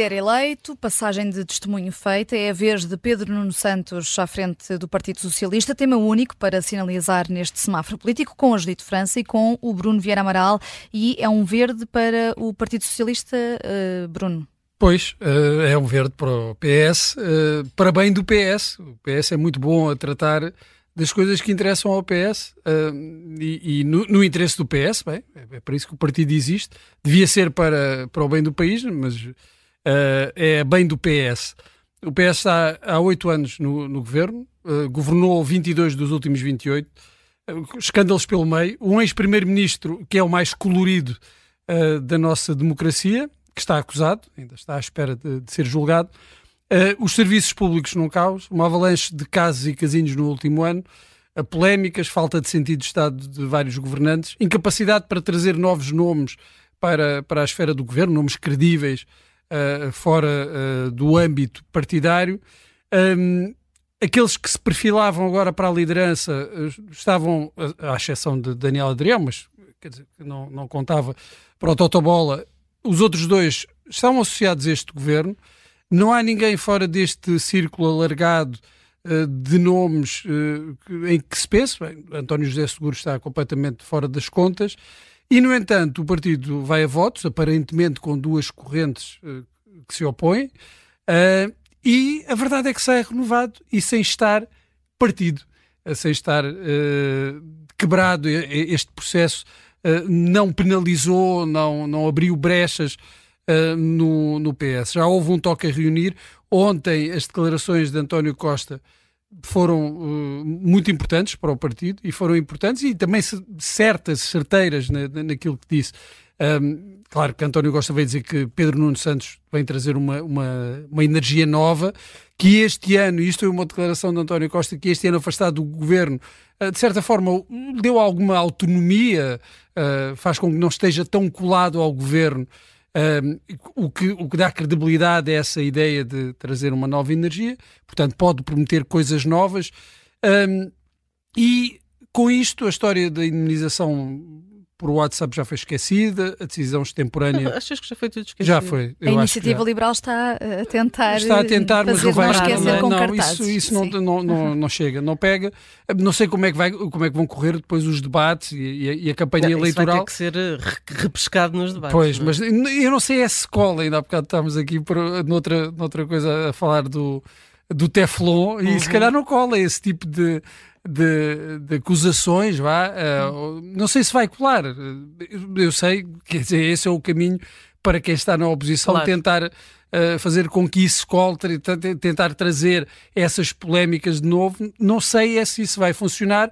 líder eleito, passagem de testemunho feita, é a vez de Pedro Nuno Santos à frente do Partido Socialista, tema único para sinalizar neste semáforo político com a Judite França e com o Bruno Vieira Amaral e é um verde para o Partido Socialista, uh, Bruno. Pois, uh, é um verde para o PS, eh, para bem do PS. O PS é muito bom a tratar das coisas que interessam ao PS uh, e, e no, no, interesse do PS, bem, é, é para isso que o partido existe. Devia ser para, para o bem do país, mas uh, é bem do PS. O PS está há oito anos no, no governo, uh, governou 22 dos últimos 28, escândalos pelo meio. Um ex-primeiro-ministro que é o mais colorido da nossa democracia, que está acusado, ainda está à espera de, de ser julgado. Uh, os serviços públicos num caos, uma avalanche de casos e casinhos no último ano, a polémicas, falta de sentido de Estado de vários governantes, incapacidade para trazer novos nomes para, para a esfera do governo, nomes credíveis uh, fora uh, do âmbito partidário. Um, aqueles que se perfilavam agora para a liderança estavam, à exceção de Daniel Adrião, mas quer dizer, não, não contava para o Totobola, os outros dois estavam associados a este governo. Não há ninguém fora deste círculo alargado uh, de nomes uh, em que se pensa. Bem, António José Seguro está completamente fora das contas. E, no entanto, o partido vai a votos, aparentemente com duas correntes uh, que se opõem. e a verdade é que sai renovado e sem estar partido, sem estar quebrado este processo não penalizou, não, não abriu brechas uh, no, no PS. Já houve um toque a reunir. Ontem as declarações de António Costa foram uh, muito importantes para o partido e foram importantes e também certas, certeiras na, naquilo que disse. Um, claro que António Costa veio dizer que Pedro Nuno Santos vem trazer uma, uma, uma energia nova, que este ano, isto é uma declaração de António Costa, que este ano afastado do governo, uh, de certa forma deu alguma autonomia, uh, faz com que não esteja tão colado ao governo o, que, o que dá credibilidade a essa ideia de trazer uma nova energia, portanto, pode prometer coisas novas. E com isto, a história da indemnização por WhatsApp já foi esquecida, a decisão extemporânea. Achas que já foi tudo esquecido? Já foi. a iniciativa liberal está a tentar. Está a tentar, mas não vai esquecer não, não, isso, isso não, não, não, não, chega, não pega. Não sei como é que, vai, como é que vão correr depois os debates e, a, e a campanha não, eleitoral. Isso vai ter que ser eh, repescado nos debates. Pois, não? É? mas eu não sei essa escola, ainda há bocado estávamos aqui por, noutra, noutra coisa a falar do, do Teflon e uhum. se calhar não cola esse tipo de de, de acusações, vá, uh, não sei se vai colar. Eu sei, dizer, esse é o caminho para quem está na oposição claro. tentar uh, fazer com que isso cole, tentar trazer essas polémicas de novo. Não sei é se isso vai funcionar.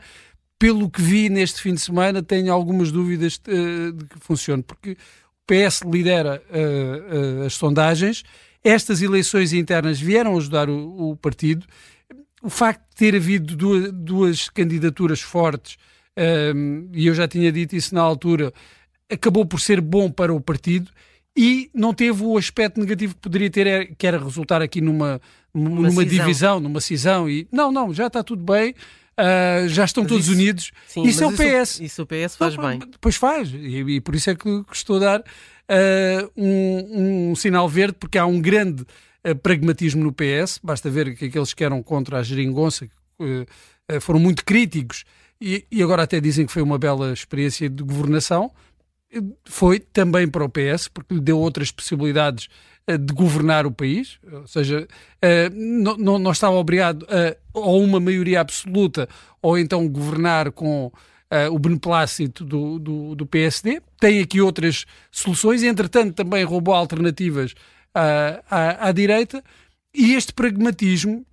Pelo que vi neste fim de semana, tenho algumas dúvidas uh, de que funcione, porque o PS lidera as sondagens. Estas eleições internas vieram ajudar o, o partido o facto de ter havido duas, duas candidaturas fortes, um, e eu já tinha dito isso na altura, acabou por ser bom para o partido e não teve o aspecto negativo que poderia ter, é, que era resultar aqui numa, numa divisão, numa cisão. E, não, não, já está tudo bem. Uh, já estão mas todos isso, unidos. Sim, isso é o PS. Isso, isso o PS faz não, bem. Pois faz, e, e, por isso é que, que estou a dar uh, um, um, sinal verde, porque há um grande pragmatismo no PS, basta ver que aqueles que eram contra a geringonça uh, foram muito críticos e, e, agora até dizem que foi uma bela experiência de governação. Foi também para o PS, porque lhe deu outras possibilidades de governar o país, ou seja, não, não, não, estava obrigado a ou uma maioria absoluta ou então governar com Uh, o beneplácito do, do, do, PSD. Tem aqui outras soluções, entretanto, também roubou alternativas à, à, à direita, e este pragmatismo,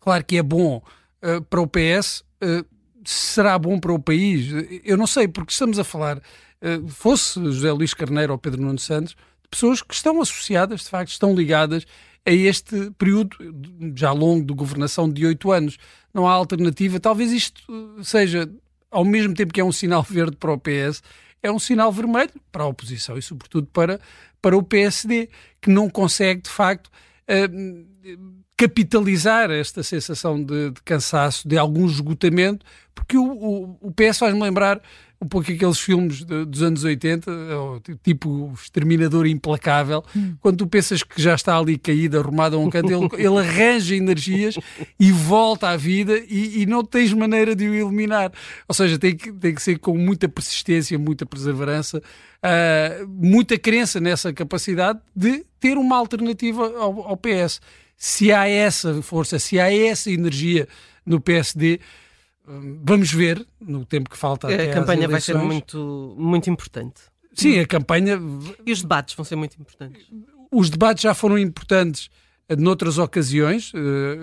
claro que é bom uh, para o PS, uh, será bom para o país? Eu não sei, porque estamos a falar, uh, fosse José Luís Carneiro ou Pedro Nuno Santos, de pessoas que estão associadas, de facto, estão ligadas a este período já longo de governação de oito anos. Não há alternativa. Talvez isto seja, ao mesmo tempo que é um sinal verde para o PS, é um sinal vermelho para a oposição e, sobretudo, para, para o PSD, que não consegue, de facto, uh, capitalizar esta sensação de, de, cansaço, de algum esgotamento, porque o, o, o PS faz-me lembrar um pouco aqueles filmes de, dos anos 80, tipo Exterminador Implacável, hum. quando tu pensas que já está ali caído, arrumado a um canto, ele, ele arranja energias e volta à vida e, e, não tens maneira de o eliminar. Ou seja, tem que, tem que ser com muita persistência, muita perseverança, uh, muita crença nessa capacidade de ter uma alternativa ao, ao PS. Se há essa força, se há essa energia no PSD, Vamos ver no tempo que falta. A campanha vai ser muito, muito importante. Sim, a campanha. E os debates vão ser muito importantes. Os debates já foram importantes noutras ocasiões. Eh,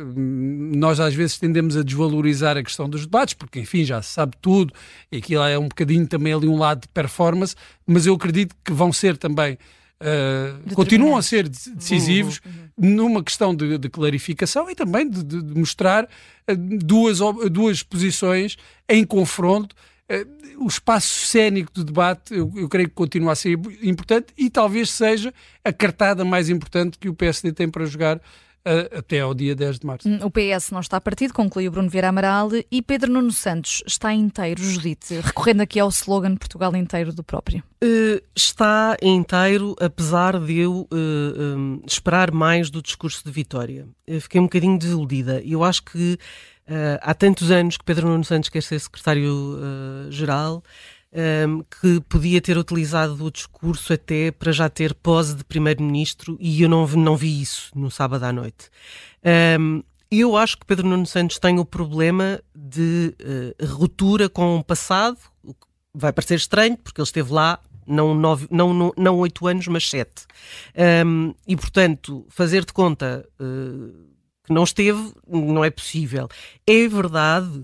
nós às vezes tendemos a desvalorizar a questão dos debates, porque enfim já se sabe tudo, e aquilo é um bocadinho também ali um lado de performance, mas eu acredito que vão ser também Uh, continuam a ser decisivos uhum, uhum. numa questão de, de, clarificação e também de, de, mostrar uh, duas, duas posições em confronto. Uh, o espaço cénico de debate, eu, eu, creio que continua a ser importante e talvez seja a cartada mais importante que o PSD tem para jogar até ao dia 10 de março. Hum, o PS não está partido, concluiu Bruno Vieira Amaral, e Pedro Nuno Santos está inteiro, Judite, recorrendo aqui ao slogan Portugal inteiro do próprio. Uh, está inteiro, apesar de eu uh, um, esperar mais do discurso de Vitória. Eu fiquei um bocadinho desiludida. Eu acho que uh, há tantos anos que Pedro Nuno Santos quer ser secretário-geral um, que podia ter utilizado o discurso até para já ter pose de primeiro-ministro e eu não, não vi isso no sábado à noite. Um, eu acho que Pedro Nuno Santos tem o problema de uh, ruptura com o passado, vai parecer estranho, porque ele esteve lá não, nove, não, não, não oito anos, mas sete. Um, e, portanto, fazer de conta uh, que não esteve não é possível. É verdade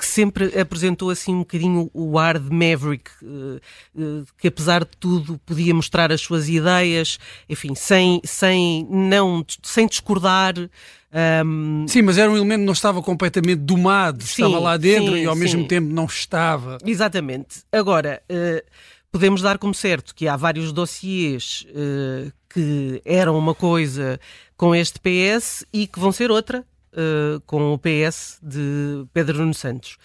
que sempre apresentou assim um bocadinho o ar de Maverick, eh, eh, que apesar de tudo podia mostrar as suas ideias, enfim, sem, sem, não, sem discordar. Um... Sim, mas era um elemento que não estava completamente domado, sim, estava lá dentro sim, e ao sim. mesmo tempo não estava. Exatamente. Agora, uh, podemos dar como certo que há vários dossiês que eram uma coisa com este PS e que vão ser outra uh, com o PS de Pedro Nuno Santos.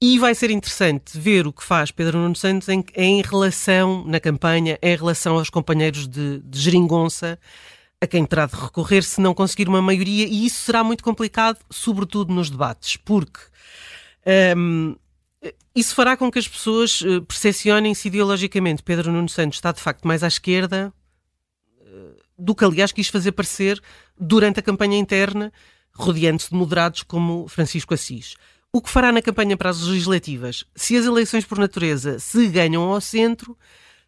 E vai ser interessante ver o que faz Pedro Nuno Santos em, em relação, na campanha, em relação aos companheiros de, de geringonça, a quem terá de recorrer se não conseguir uma maioria, e isso será muito complicado, sobretudo nos debates, porque um, ehm, isso fará com que as pessoas uh, percepcionem-se ideologicamente Pedro Nuno Santos está de facto mais à esquerda uh, do que, aliás, quis fazer parecer durante a campanha interna rodeando-se de moderados como Francisco Assis. O que fará na campanha para as legislativas? Se as eleições por natureza se ganham ao centro,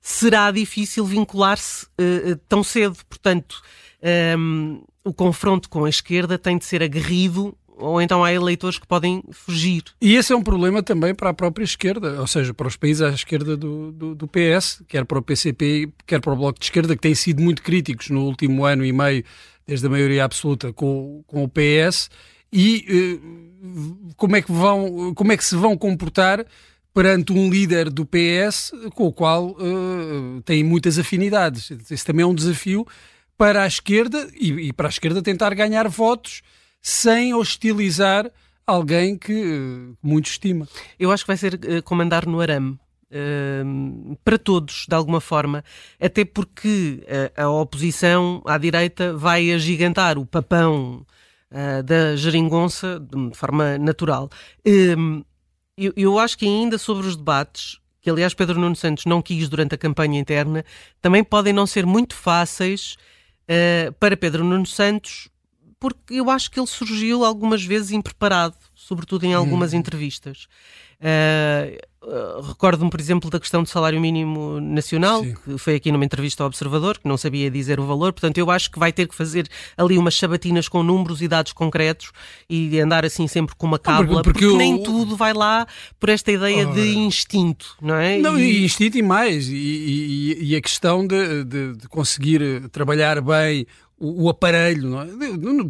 será difícil vincular-se uh, tão cedo. Portanto, um, ehm, o confronto com a esquerda tem de ser aguerrido ou então há eleitores que podem fugir. E esse é um problema também para a própria esquerda, ou seja, para os países à esquerda do, do, do, PS, quer para o PCP, quer para o Bloco de Esquerda, que têm sido muito críticos no último ano e meio desde a maioria absoluta com, com o PS, e uh, como, é que vão, como é que se vão comportar perante um líder do PS com o qual uh, têm muitas afinidades. Esse também é um desafio para a esquerda e, e, para a esquerda tentar ganhar votos sem hostilizar alguém que uh, muito estima. Eu acho que vai ser uh, comandar no arame. Uh, para todos, de alguma forma, até porque a, a, oposição à direita vai agigantar o papão uh, da geringonça de forma natural. Uh, eu, eu, acho que ainda sobre os debates, que aliás Pedro Nuno Santos não quis durante a campanha interna, também podem não ser muito fáceis ah, para Pedro Nuno Santos, porque eu acho que ele surgiu algumas vezes impreparado, sobretudo em algumas hum. entrevistas. Uh, Recordo-me, por exemplo, da questão do salário mínimo nacional, Sim. que foi aqui numa entrevista ao Observador, que não sabia dizer o valor, portanto, eu acho que vai ter que fazer ali umas sabatinas com números e dados concretos e andar assim sempre com uma cábula, porque, porque, porque nem tudo vai lá por esta ideia oh, de instinto, não é? Não, e... instinto e mais, e, e, e a questão de, de, de, conseguir trabalhar bem o, o aparelho, não é?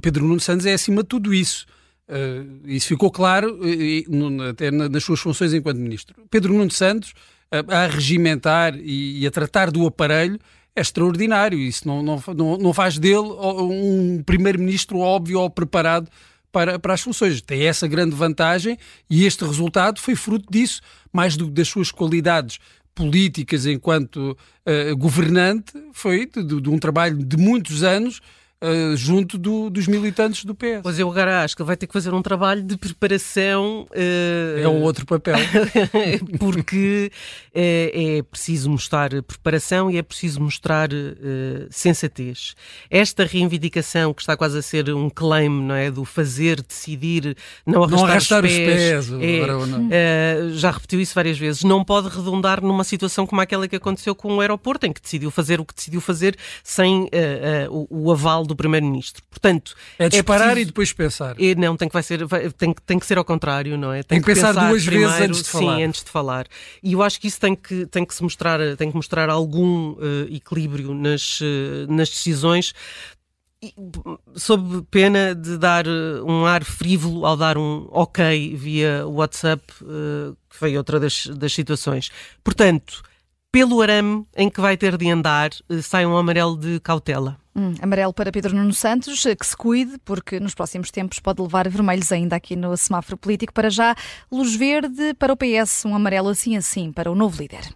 Pedro Nuno Santos é acima de tudo isso. Uh, isso ficou claro uh, até nas suas funções enquanto ministro. Pedro Nuno Santos, uh, a regimentar e, e, a tratar do aparelho, é extraordinário. Isso não, não, não, faz dele um primeiro-ministro óbvio ou preparado para, para as soluções. Tem essa grande vantagem e este resultado foi fruto disso, mais do que das suas qualidades políticas enquanto uh, governante, foi de, de, um trabalho de muitos anos uh, junto do, dos militantes do PS. Pois eu agora acho que ele vai ter que fazer um trabalho de preparação. Uh... É um outro papel. porque é, é, preciso mostrar preparação e é preciso mostrar uh, sensatez. Esta reivindicação que está quase a ser um claim, não é? Do fazer, decidir, não arrastar, não arrastar os pés. Os pés é, já repetiu isso várias vezes. Não pode redundar numa situação como aquela que aconteceu com o aeroporto, em que decidiu fazer o que decidiu fazer sem o, o aval do Primeiro-Ministro. Portanto, é disparar é preciso... e depois pensar. E, não, tem que, vai ser, vai, tem, tem que ser ao contrário, não é? Tem, tem que, pensar, pensar duas primeiro, vezes antes de falar. Sim, antes de falar. E eu acho que isso tem que, tem que se mostrar, tem que mostrar algum uh, equilíbrio nas, uh, nas decisões sob pena de dar eh, um ar frívolo ao dar um ok via WhatsApp, que foi outra das, das situações. Portanto, pelo arame em que vai ter de andar, sai um amarelo de cautela. Hum, amarelo para Pedro Nuno Santos, que se cuide, porque nos próximos tempos pode levar vermelhos ainda aqui no semáforo político. Para já, luz verde para o PS, um amarelo assim assim para o novo líder.